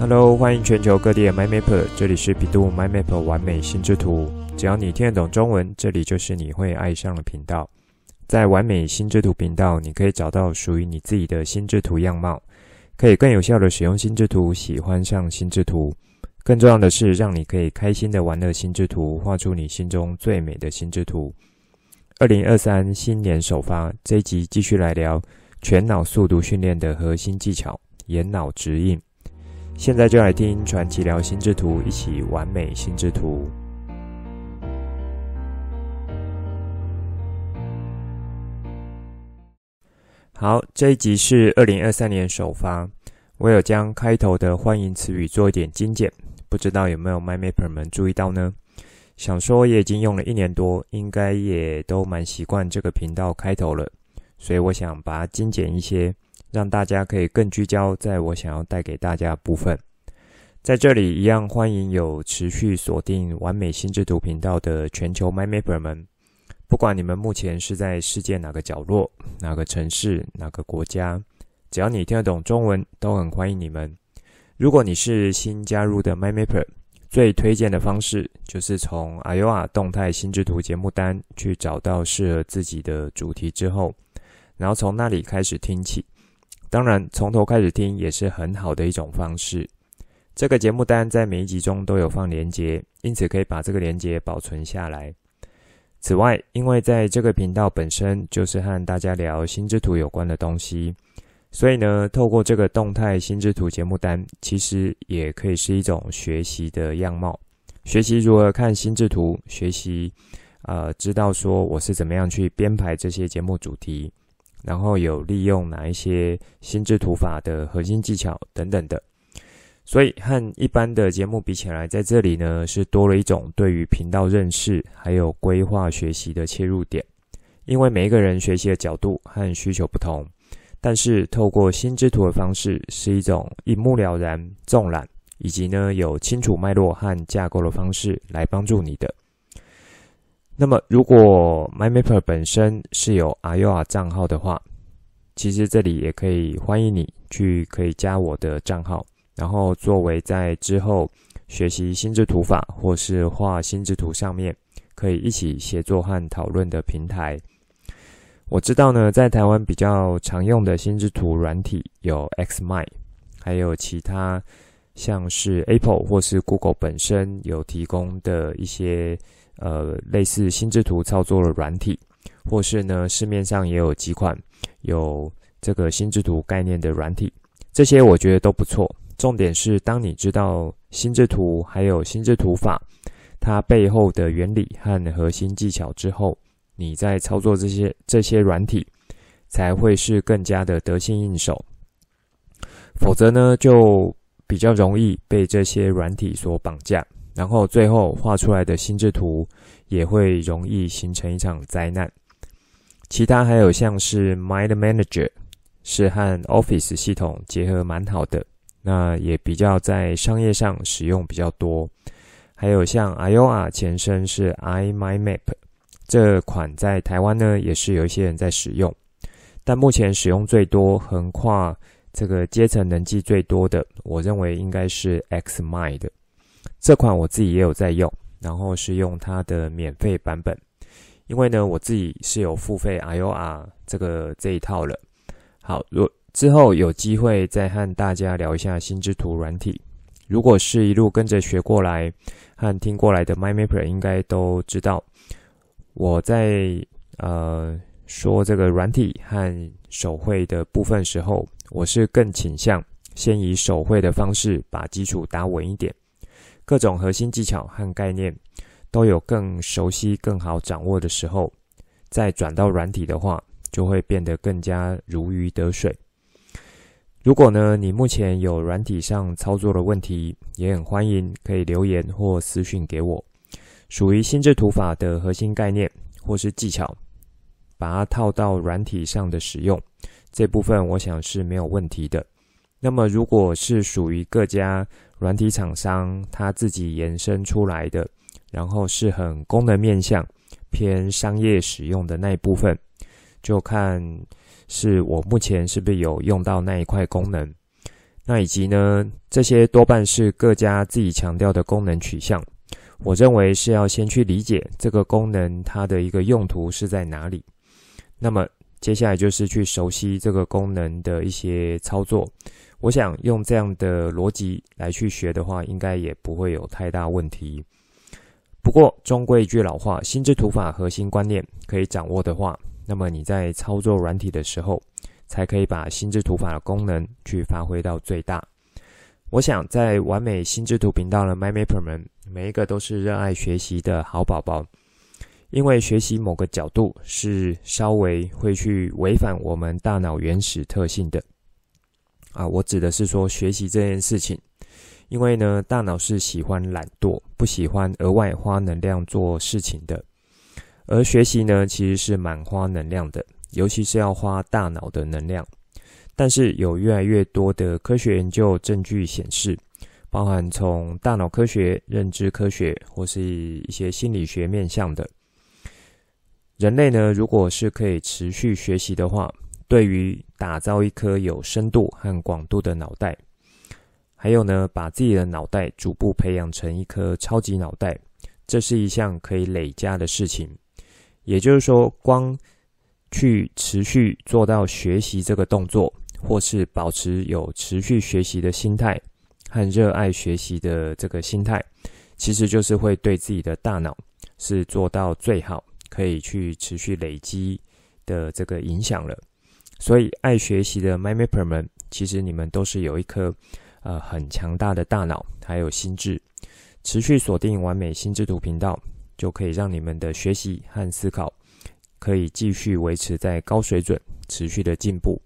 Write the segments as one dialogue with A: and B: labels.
A: Hello，欢迎全球各地的 MyMapper，这里是百度 MyMapper 完美心智图。只要你听得懂中文，这里就是你会爱上的频道。在完美心智图频道，你可以找到属于你自己的心智图样貌，可以更有效的使用心智图，喜欢上心智图。更重要的是，让你可以开心的玩乐心智图，画出你心中最美的心智图。二零二三新年首发，这一集继续来聊全脑速读训练的核心技巧——眼脑指引。现在就来听传奇聊心智图，一起完美心智图。好，这一集是二零二三年首发，我有将开头的欢迎词语做一点精简，不知道有没有 MyMapper 们注意到呢？想说也已经用了一年多，应该也都蛮习惯这个频道开头了，所以我想把它精简一些。让大家可以更聚焦在我想要带给大家部分。在这里一样欢迎有持续锁定完美心智图频道的全球 MyMapper 们，不管你们目前是在世界哪个角落、哪个城市、哪个国家，只要你听得懂中文，都很欢迎你们。如果你是新加入的 MyMapper，最推荐的方式就是从 AYOA 动态心智图节目单去找到适合自己的主题之后，然后从那里开始听起。当然，从头开始听也是很好的一种方式。这个节目单在每一集中都有放连接，因此可以把这个连接保存下来。此外，因为在这个频道本身就是和大家聊心智图有关的东西，所以呢，透过这个动态心智图节目单，其实也可以是一种学习的样貌。学习如何看心智图，学习，呃，知道说我是怎么样去编排这些节目主题。然后有利用哪一些心智图法的核心技巧等等的，所以和一般的节目比起来，在这里呢是多了一种对于频道认识还有规划学习的切入点。因为每一个人学习的角度和需求不同，但是透过心智图的方式是一种一目了然、纵览，以及呢有清楚脉络和架构的方式来帮助你的。那么，如果 MyMapper 本身是有 AYOA 账号的话，其实这里也可以欢迎你去可以加我的账号，然后作为在之后学习心智图法或是画心智图上面可以一起协作和讨论的平台。我知道呢，在台湾比较常用的心智图软体有 XMind，还有其他像是 Apple 或是 Google 本身有提供的一些。呃，类似心智图操作的软体，或是呢，市面上也有几款有这个心智图概念的软体，这些我觉得都不错。重点是，当你知道心智图还有心智图法它背后的原理和核心技巧之后，你在操作这些这些软体，才会是更加的得心应手。否则呢，就比较容易被这些软体所绑架。然后最后画出来的心智图也会容易形成一场灾难。其他还有像是 Mind Manager，是和 Office 系统结合蛮好的，那也比较在商业上使用比较多。还有像 iOa 前身是 iMindMap，这款在台湾呢也是有一些人在使用，但目前使用最多、横跨这个阶层能记最多的，我认为应该是 XMind。这款我自己也有在用，然后是用它的免费版本，因为呢，我自己是有付费 AYOA 这个这一套了。好，如之后有机会再和大家聊一下心之图软体。如果是一路跟着学过来和听过来的 MyMapper 应该都知道，我在呃说这个软体和手绘的部分时候，我是更倾向先以手绘的方式把基础打稳一点。各种核心技巧和概念都有更熟悉、更好掌握的时候，再转到软体的话，就会变得更加如鱼得水。如果呢，你目前有软体上操作的问题，也很欢迎可以留言或私讯给我。属于心智图法的核心概念或是技巧，把它套到软体上的使用，这部分我想是没有问题的。那么，如果是属于各家软体厂商他自己延伸出来的，然后是很功能面向、偏商业使用的那一部分，就看是我目前是不是有用到那一块功能。那以及呢，这些多半是各家自己强调的功能取向。我认为是要先去理解这个功能它的一个用途是在哪里。那么接下来就是去熟悉这个功能的一些操作。我想用这样的逻辑来去学的话，应该也不会有太大问题。不过终归一句老话，心智图法核心观念可以掌握的话，那么你在操作软体的时候，才可以把心智图法的功能去发挥到最大。我想在完美心智图频道的 MyMapper 们，每一个都是热爱学习的好宝宝，因为学习某个角度是稍微会去违反我们大脑原始特性的。啊，我指的是说学习这件事情，因为呢，大脑是喜欢懒惰，不喜欢额外花能量做事情的，而学习呢，其实是蛮花能量的。尤其是要花大脑的能量，但是有越来越多的科学研究证据显示，包含从大脑科学、认知科学或是一些心理学面向的，人类呢，如果是可以持续学习的话，对于打造一颗有深度和广度的脑袋，还有呢，把自己的脑袋逐步培养成一颗超级脑袋，这是一项可以累加的事情。也就是说，光去持续做到学习这个动作，或是保持有持续学习的心态和热爱学习的这个心态，其实就是会对自己的大脑是做到最好，可以去持续累积的这个影响了。所以，爱学习的 MyMapper 们，其实你们都是有一颗呃很强大的大脑，还有心智，持续锁定完美心智图频道，就可以让你们的学习和思考。可以继续维持在高水准，持续的进步。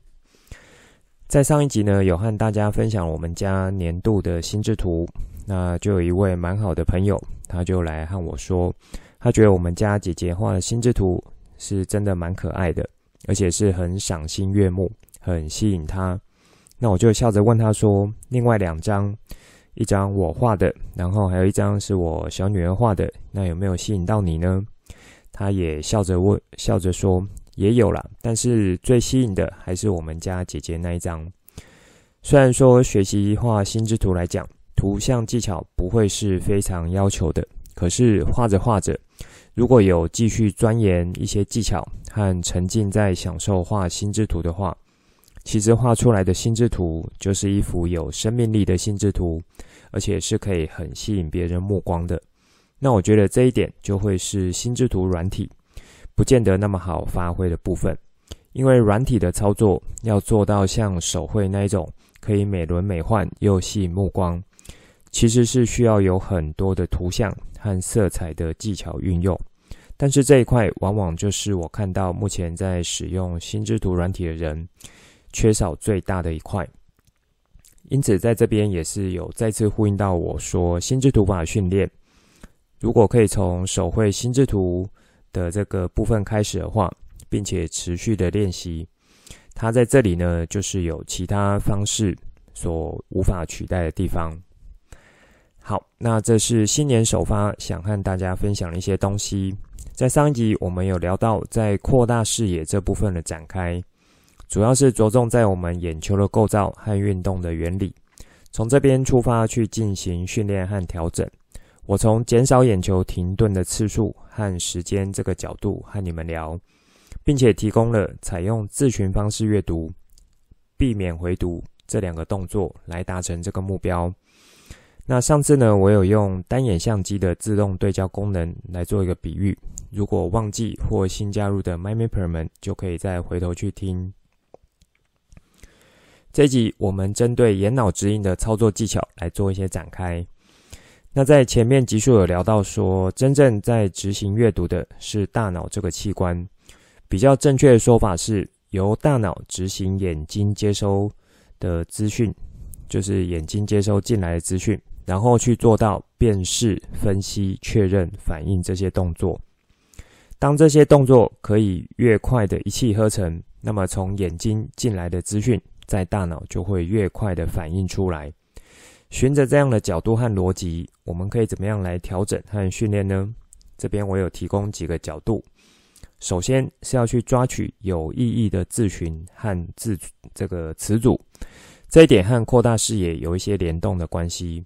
A: 在上一集呢，有和大家分享我们家年度的心智图，那就有一位蛮好的朋友，他就来和我说，他觉得我们家姐姐画的心智图是真的蛮可爱的，而且是很赏心悦目，很吸引他。那我就笑着问他说，另外两张，一张我画的，然后还有一张是我小女儿画的，那有没有吸引到你呢？他也笑着问，笑着说：“也有啦，但是最吸引的还是我们家姐姐那一张。虽然说学习画心之图来讲，图像技巧不会是非常要求的，可是画着画着，如果有继续钻研一些技巧和沉浸在享受画心智图的话，其实画出来的心智图就是一幅有生命力的心智图，而且是可以很吸引别人目光的。”那我觉得这一点就会是心智图软体不见得那么好发挥的部分，因为软体的操作要做到像手绘那一种可以美轮美奂又吸引目光，其实是需要有很多的图像和色彩的技巧运用。但是这一块往往就是我看到目前在使用心智图软体的人缺少最大的一块。因此在这边也是有再次呼应到我说心智图法训练。如果可以从手绘心智图的这个部分开始的话，并且持续的练习，它在这里呢，就是有其他方式所无法取代的地方。好，那这是新年首发，想和大家分享的一些东西。在上一集我们有聊到，在扩大视野这部分的展开，主要是着重在我们眼球的构造和运动的原理，从这边出发去进行训练和调整。我从减少眼球停顿的次数和时间这个角度和你们聊，并且提供了采用自群方式阅读、避免回读这两个动作来达成这个目标。那上次呢，我有用单眼相机的自动对焦功能来做一个比喻，如果忘记或新加入的 MyMapper 们就可以再回头去听。这集我们针对眼脑指引的操作技巧来做一些展开。那在前面集数有聊到说，真正在执行阅读的是大脑这个器官，比较正确的说法是由大脑执行眼睛接收的资讯，就是眼睛接收进来的资讯，然后去做到辨识、分析、确认、反应这些动作。当这些动作可以越快的一气呵成，那么从眼睛进来的资讯，在大脑就会越快的反应出来。循着这样的角度和逻辑，我们可以怎么样来调整和训练呢？这边我有提供几个角度。首先是要去抓取有意义的字群和字这个词组，这一点和扩大视野有一些联动的关系。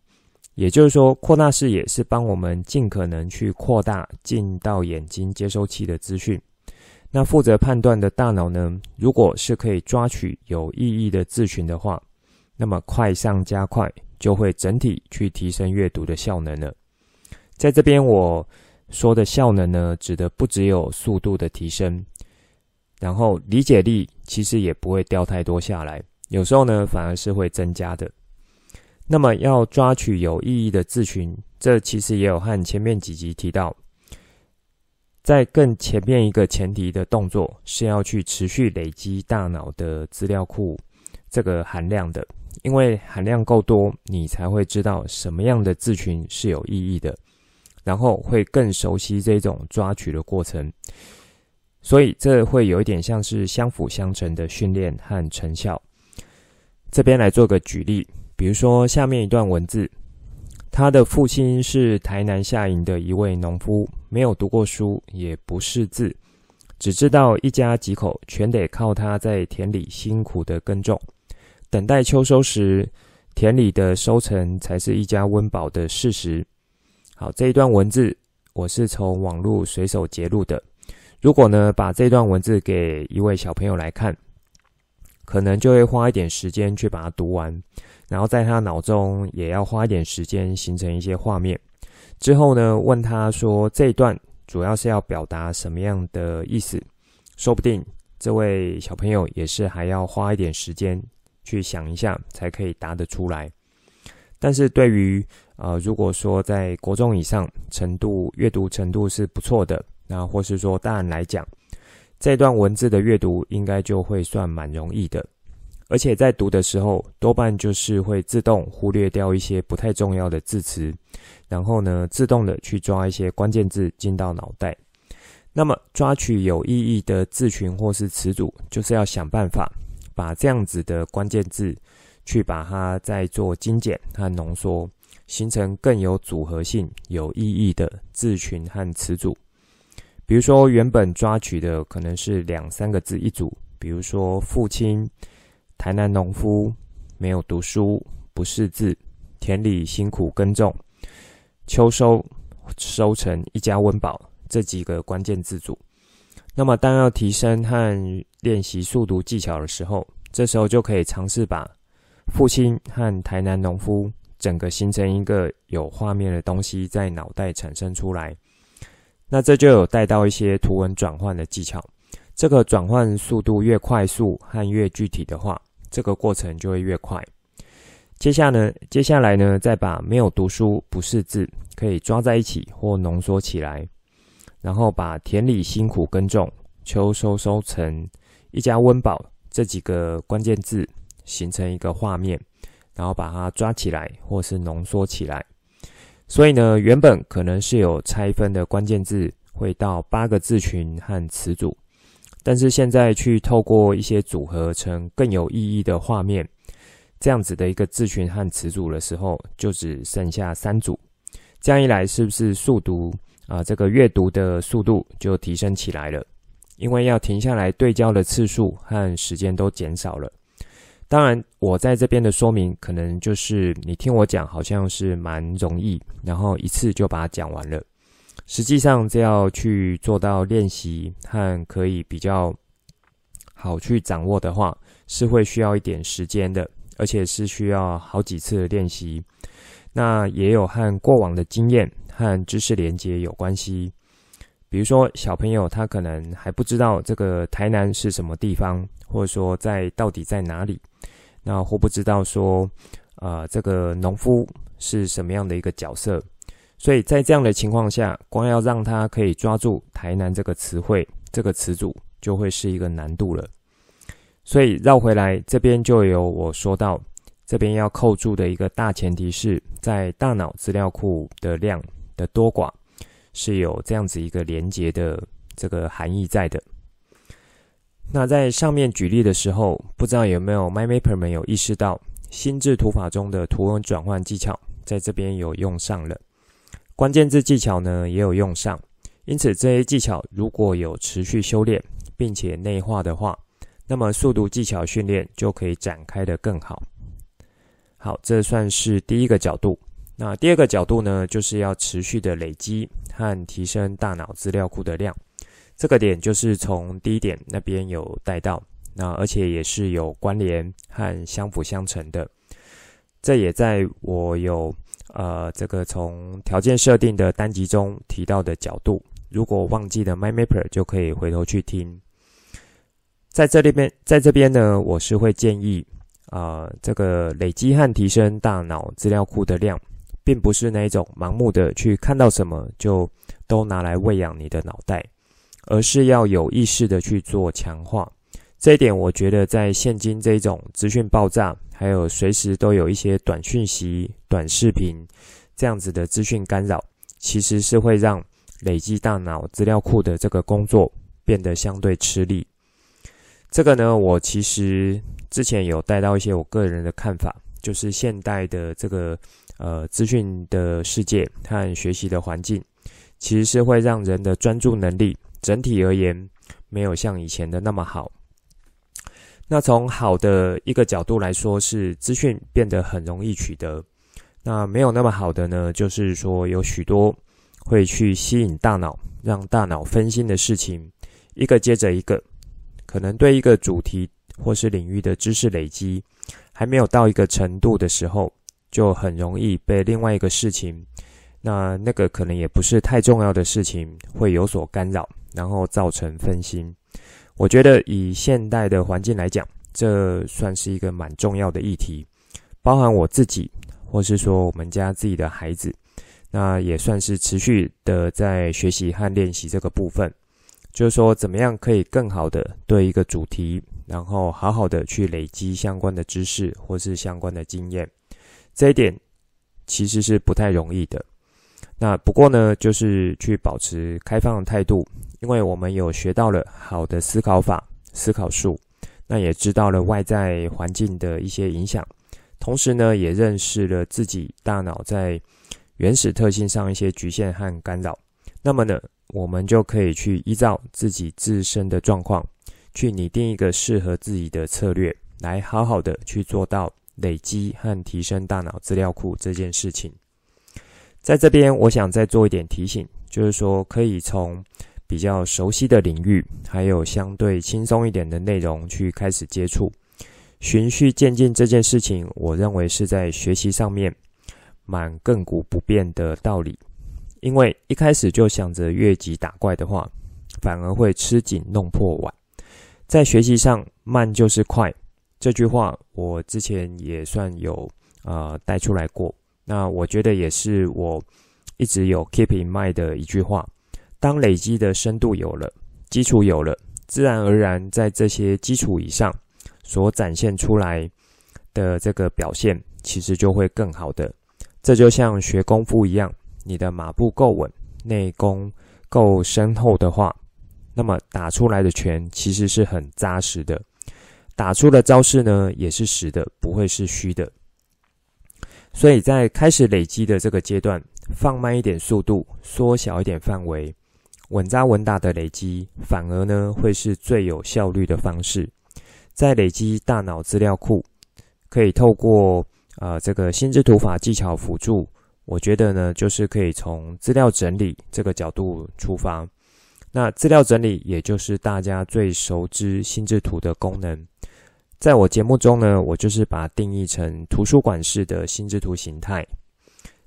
A: 也就是说，扩大视野是帮我们尽可能去扩大进到眼睛接收器的资讯。那负责判断的大脑呢，如果是可以抓取有意义的字群的话，那么快上加快，就会整体去提升阅读的效能了。在这边我说的效能呢，指的不只有速度的提升，然后理解力其实也不会掉太多下来，有时候呢反而是会增加的。那么要抓取有意义的字群，这其实也有和前面几集提到，在更前面一个前提的动作是要去持续累积大脑的资料库这个含量的，因为含量够多，你才会知道什么样的字群是有意义的，然后会更熟悉这种抓取的过程，所以这会有一点像是相辅相成的训练和成效。这边来做个举例。比如说，下面一段文字，他的父亲是台南下营的一位农夫，没有读过书，也不识字，只知道一家几口全得靠他在田里辛苦的耕种，等待秋收时，田里的收成才是一家温饱的事实。好，这一段文字我是从网络随手截录的。如果呢，把这段文字给一位小朋友来看，可能就会花一点时间去把它读完。然后在他脑中也要花一点时间形成一些画面，之后呢，问他说，这一段主要是要表达什么样的意思？说不定这位小朋友也是还要花一点时间去想一下才可以答得出来。但是对于呃，如果说在国中以上程度阅读程度是不错的，那或是说大人来讲，这段文字的阅读应该就会算蛮容易的。而且在读的时候，多半就是会自动忽略掉一些不太重要的字词，然后呢，自动的去抓一些关键字进到脑袋。那么，抓取有意义的字群或是词组，就是要想办法把这样子的关键字，去把它再做精简和浓缩，形成更有组合性、有意义的字群和词组。比如说，原本抓取的可能是两三个字一组，比如说父亲。台南农夫没有读书，不识字，田里辛苦耕种，秋收收成一家温饱，这几个关键字组。那么，当要提升和练习速读技巧的时候，这时候就可以尝试把父亲和台南农夫整个形成一个有画面的东西在脑袋产生出来。那这就有带到一些图文转换的技巧。这个转换速度越快速和越具体的话，这个过程就会越快。接下呢，接下来呢，再把没有读书、不识字可以抓在一起或浓缩起来，然后把田里辛苦耕种、秋收收成、一家温饱这几个关键字形成一个画面，然后把它抓起来或是浓缩起来。所以呢，原本可能是有拆分的关键字，会到八个字群和词组。但是现在去透过一些组合成更有意义的画面，这样子的一个字群和词组的时候，就只剩下三组。这样一来，是不是速读啊？这个阅读的速度就提升起来了？因为要停下来对焦的次数和时间都减少了。当然，我在这边的说明，可能就是你听我讲，好像是蛮容易，然后一次就把它讲完了。实际上，这要去做到练习和可以比较好去掌握的话，是会需要一点时间的，而且是需要好几次的练习。那也有和过往的经验和知识连接有关系。比如说，小朋友他可能还不知道这个台南是什么地方，或者说在到底在哪里，那或不知道说，呃，这个农夫是什么样的一个角色。所以在这样的情况下，光要让他可以抓住“台南”这个词汇、这个词组，就会是一个难度了。所以绕回来这边就有我说到，这边要扣住的一个大前提是在大脑资料库的量的多寡是有这样子一个连接的这个含义在的。那在上面举例的时候，不知道有没有 MyMapper 们有意识到，心智图法中的图文转换技巧在这边有用上了。关键字技巧呢也有用上，因此这些技巧如果有持续修炼，并且内化的话，那么速读技巧训练就可以展开得更好。好，这算是第一个角度。那第二个角度呢，就是要持续的累积和提升大脑资料库的量。这个点就是从第一点那边有带到，那而且也是有关联和相辅相成的。这也在我有呃这个从条件设定的单集中提到的角度。如果忘记了 my mapper，就可以回头去听。在这里边，在这边呢，我是会建议、呃，这个累积和提升大脑资料库的量。并不是那一种盲目的去看到什么就都拿来喂养你的脑袋，而是要有意识的去做强化。这一点，我觉得在现今这种资讯爆炸，还有随时都有一些短讯息、短视频这样子的资讯干扰，其实是会让累积大脑资料库的这个工作变得相对吃力。这个呢，我其实之前有带到一些我个人的看法，就是现代的这个。呃，资讯的世界和学习的环境，其实是会让人的专注能力整体而言没有像以前的那么好。那从好的一个角度来说，是资讯变得很容易取得。那没有那么好的呢，就是说有许多会去吸引大脑，让大脑分心的事情，一个接着一个，可能对一个主题或是领域的知识累积还没有到一个程度的时候。就很容易被另外一个事情，那那个可能也不是太重要的事情，会有所干扰，然后造成分心。我觉得以现代的环境来讲，这算是一个蛮重要的议题，包含我自己，或是说我们家自己的孩子，那也算是持续的在学习和练习这个部分，就是说怎么样可以更好的对一个主题，然后好好的去累积相关的知识或是相关的经验。这一点其实是不太容易的。那不过呢，就是去保持开放的态度，因为我们有学到了好的思考法、思考术，那也知道了外在环境的一些影响，同时呢，也认识了自己大脑在原始特性上一些局限和干扰。那么呢，我们就可以去依照自己自身的状况，去拟定一个适合自己的策略，来好好的去做到。累积和提升大脑资料库这件事情，在这边我想再做一点提醒，就是说可以从比较熟悉的领域，还有相对轻松一点的内容去开始接触，循序渐进这件事情，我认为是在学习上面蛮亘古不变的道理。因为一开始就想着越级打怪的话，反而会吃紧弄破碗。在学习上，慢就是快。这句话我之前也算有呃带出来过，那我觉得也是我一直有 keep in mind 的一句话。当累积的深度有了，基础有了，自然而然在这些基础以上所展现出来的这个表现，其实就会更好的。这就像学功夫一样，你的马步够稳，内功够深厚的话，那么打出来的拳其实是很扎实的。打出的招式呢，也是实的，不会是虚的。所以在开始累积的这个阶段，放慢一点速度，缩小一点范围，稳扎稳打的累积，反而呢会是最有效率的方式。在累积大脑资料库，可以透过呃这个心智图法技巧辅助，我觉得呢就是可以从资料整理这个角度出发。那资料整理，也就是大家最熟知心智图的功能。在我节目中呢，我就是把定义成图书馆式的心智图形态。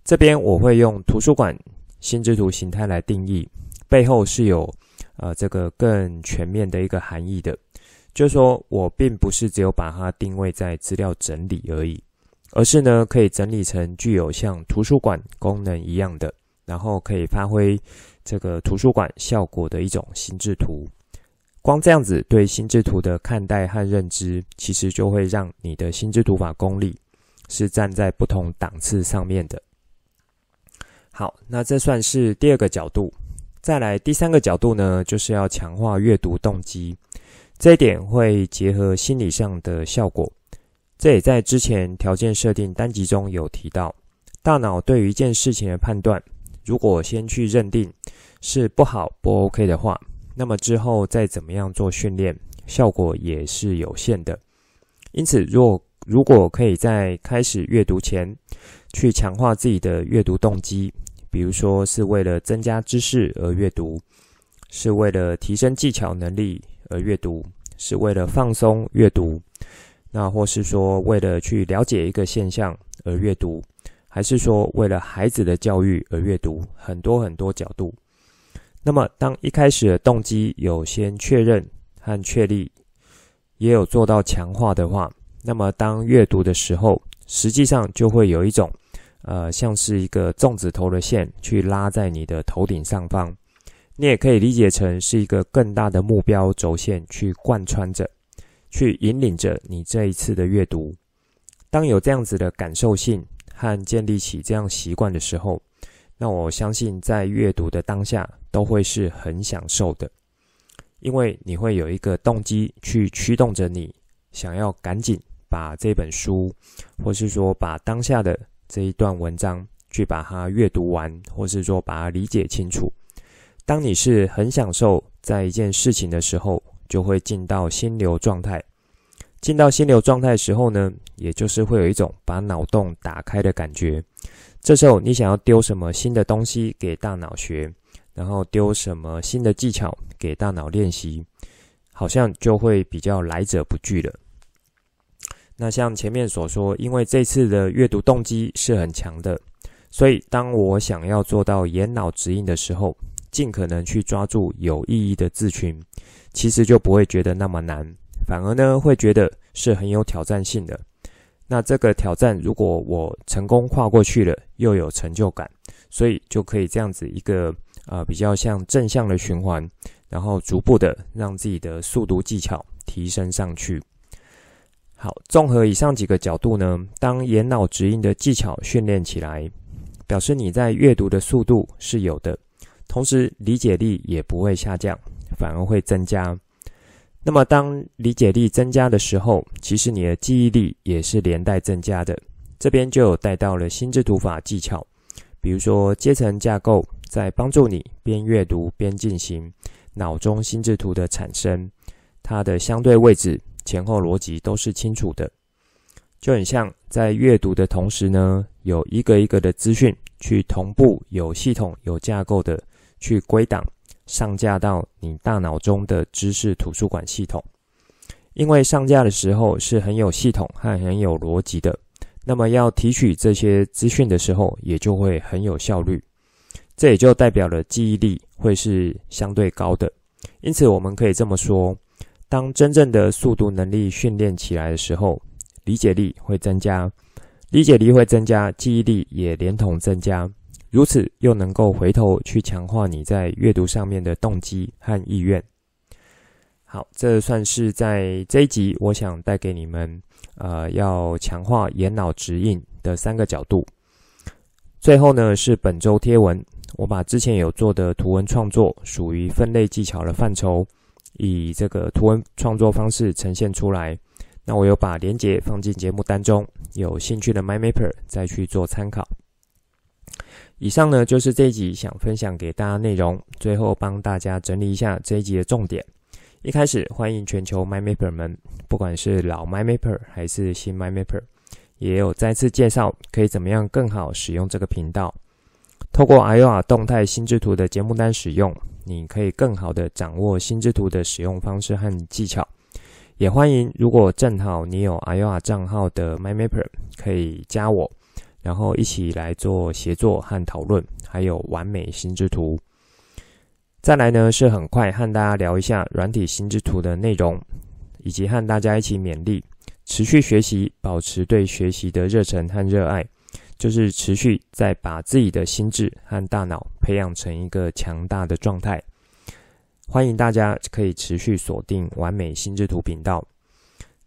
A: 这边我会用图书馆心智图形态来定义，背后是有呃这个更全面的一个含义的。就是说我并不是只有把它定位在资料整理而已，而是呢可以整理成具有像图书馆功能一样的，然后可以发挥这个图书馆效果的一种心智图。光这样子对心智图的看待和认知，其实就会让你的心智图法功力是站在不同档次上面的。好，那这算是第二个角度。再来第三个角度呢，就是要强化阅读动机。这一点会结合心理上的效果。这也在之前条件设定单集中有提到。大脑对于一件事情的判断，如果先去认定是不好不 OK 的话，那么之后再怎么样做训练，效果也是有限的。因此，若如果可以在开始阅读前去强化自己的阅读动机，比如说是为了增加知识而阅读，是为了提升技巧能力而阅读，是为了放松阅读，那或是说为了去了解一个现象而阅读，还是说为了孩子的教育而阅读，很多很多角度。那么，当一开始的动机有先确认和确立，也有做到强化的话，那么当阅读的时候，实际上就会有一种，呃，像是一个粽子头的线去拉在你的头顶上方。你也可以理解成是一个更大的目标轴线去贯穿着，去引领着你这一次的阅读。当有这样子的感受性和建立起这样习惯的时候，那我相信在阅读的当下都会是很享受的。因为你会有一个动机去驱动着你，想要赶紧把这本书，或是说把当下的这一段文章去把它阅读完，或是说把它理解清楚。当你是很享受在一件事情的时候，就会进到心流状态。进到心流状态时候呢，也就是会有一种把脑洞打开的感觉。这时候你想要丢什么新的东西给大脑学？然后丢什么新的技巧给大脑练习，好像就会比较来者不拒了。那像前面所说，因为这次的阅读动机是很强的，所以当我想要做到眼脑直印的时候，尽可能去抓住有意义的字群，其实就不会觉得那么难，反而呢会觉得是很有挑战性的。那这个挑战，如果我成功跨过去了，又有成就感，所以就可以这样子一个。呃，比较像正向的循环，然后逐步的让自己的速读技巧提升上去。好，综合以上几个角度呢，当眼脑直印的技巧训练起来，表示你在阅读的速度是有的，同时理解力也不会下降，反而会增加。那么当理解力增加的时候，其实你的记忆力也是连带增加的。这边就有带到了心智图法技巧，比如说阶层架构。在帮助你边阅读边进行脑中心智图的产生，它的相对位置、前后逻辑都是清楚的，就很像在阅读的同时呢，有一个一个的资讯去同步、有系统、有架构的去归档上架到你大脑中的知识图书馆系统。因为上架的时候是很有系统和很有逻辑的，那么要提取这些资讯的时候，也就会很有效率。这也就代表了记忆力会是相对高的，因此我们可以这么说：当真正的速读能力训练起来的时候，理解力会增加，理解力会增加，记忆力也连同增加，如此又能够回头去强化你在阅读上面的动机和意愿。好，这算是在这一集我想带给你们，呃，要强化眼脑直印的三个角度。最后呢，是本周贴文。我把之前有做的图文创作属于分类技巧的范畴，以这个图文创作方式呈现出来。那我有把连结放进节目单中，有兴趣的 MyMapper 再去做参考。以上呢就是这一集想分享给大家内容，最后帮大家整理一下这一集的重点。一开始欢迎全球 MyMapper 们，不管是老 MyMapper 还是新 MyMapper，也有再次介绍可以怎么样更好使用这个频道。透过 Aurora 动态心智图的节目单使用，你可以更好的掌握心智图的使用方式和技巧。也欢迎，如果正好你有 Aurora 账号的 MyMapper，可以加我，然后一起来做协作和讨论，还有完美心智图。再来呢，是很快和大家聊一下软体心智图的内容，以及和大家一起勉励，持续学习，保持对学习的热忱和热爱。就是持续在把自己的心智和大脑培养成一个强大的状态。欢迎大家可以持续锁定完美心智图频道，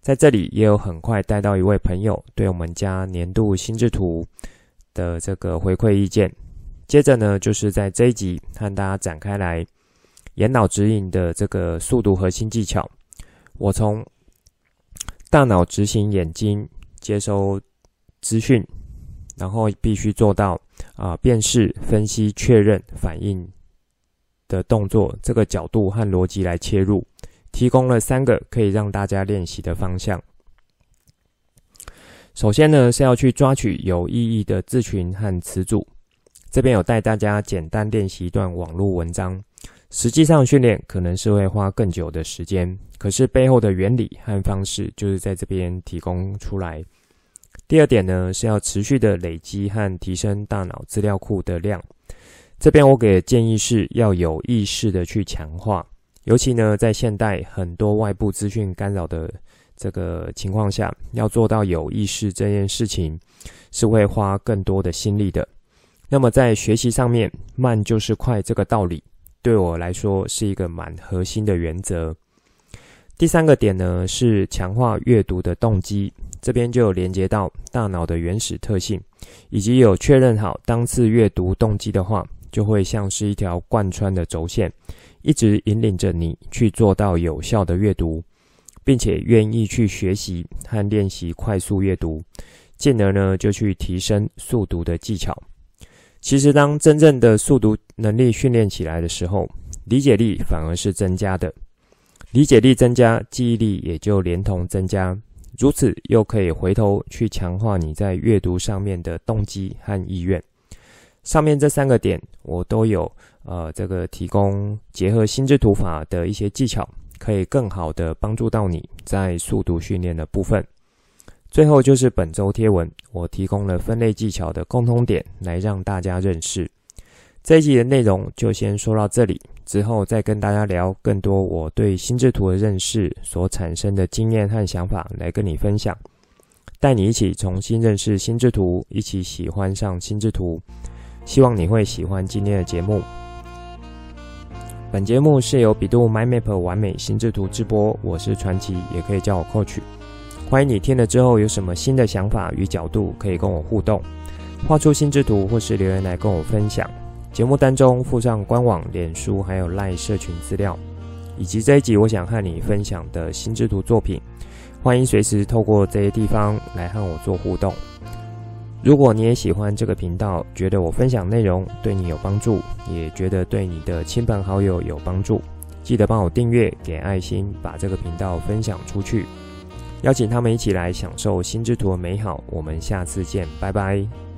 A: 在这里也有很快带到一位朋友对我们家年度心智图的这个回馈意见。接着呢，就是在这一集和大家展开来眼脑指引的这个速读核心技巧。我从大脑执行眼睛接收资讯。然后必须做到啊、辨识、分析、确认、反应的动作，这个角度和逻辑来切入，提供了三个可以让大家练习的方向。首先呢，是要去抓取有意义的字群和词组。这边有带大家简单练习一段网络文章。实际上训练可能是会花更久的时间，可是背后的原理和方式就是在这边提供出来。第二点呢，是要持续的累积和提升大脑资料库的量。这边我给的建议是要有意识的去强化，尤其呢在现代很多外部资讯干扰的这个情况下，要做到有意识这件事情是会花更多的心力的。那么在学习上面，慢就是快这个道理，对我来说是一个蛮核心的原则。第三个点呢，是强化阅读的动机。这边就连接到大脑的原始特性，以及有确认好当次阅读动机的话，就会像是一条贯穿的轴线，一直引领着你去做到有效的阅读，并且愿意去学习和练习快速阅读，进而呢就去提升速读的技巧。其实，当真正的速读能力训练起来的时候，理解力反而是增加的。理解力增加，记忆力也就连同增加。如此，又可以回头去强化你在阅读上面的动机和意愿。上面这三个点，我都有呃这个提供结合心智图法的一些技巧，可以更好的帮助到你在速读训练的部分。最后就是本周贴文，我提供了分类技巧的共通点来让大家认识。这一集的内容就先说到这里。之后再跟大家聊更多我对心智图的认识所产生的经验和想法，来跟你分享，带你一起重新认识心智图，一起喜欢上心智图。希望你会喜欢今天的节目。本节目是由比度 MyMap 完美心智图直播，我是传奇，也可以叫我 Coach。欢迎你听了之后有什么新的想法与角度，可以跟我互动，画出心智图或是留言来跟我分享。节目当中附上官网、脸书还有 LINE 社群资料，以及这一集我想和你分享的心智图作品，欢迎随时透过这些地方来和我做互动。如果你也喜欢这个频道，觉得我分享内容对你有帮助，也觉得对你的亲朋好友有帮助，记得帮我订阅、给爱心，把这个频道分享出去，邀请他们一起来享受心之图的美好。我们下次见，拜拜。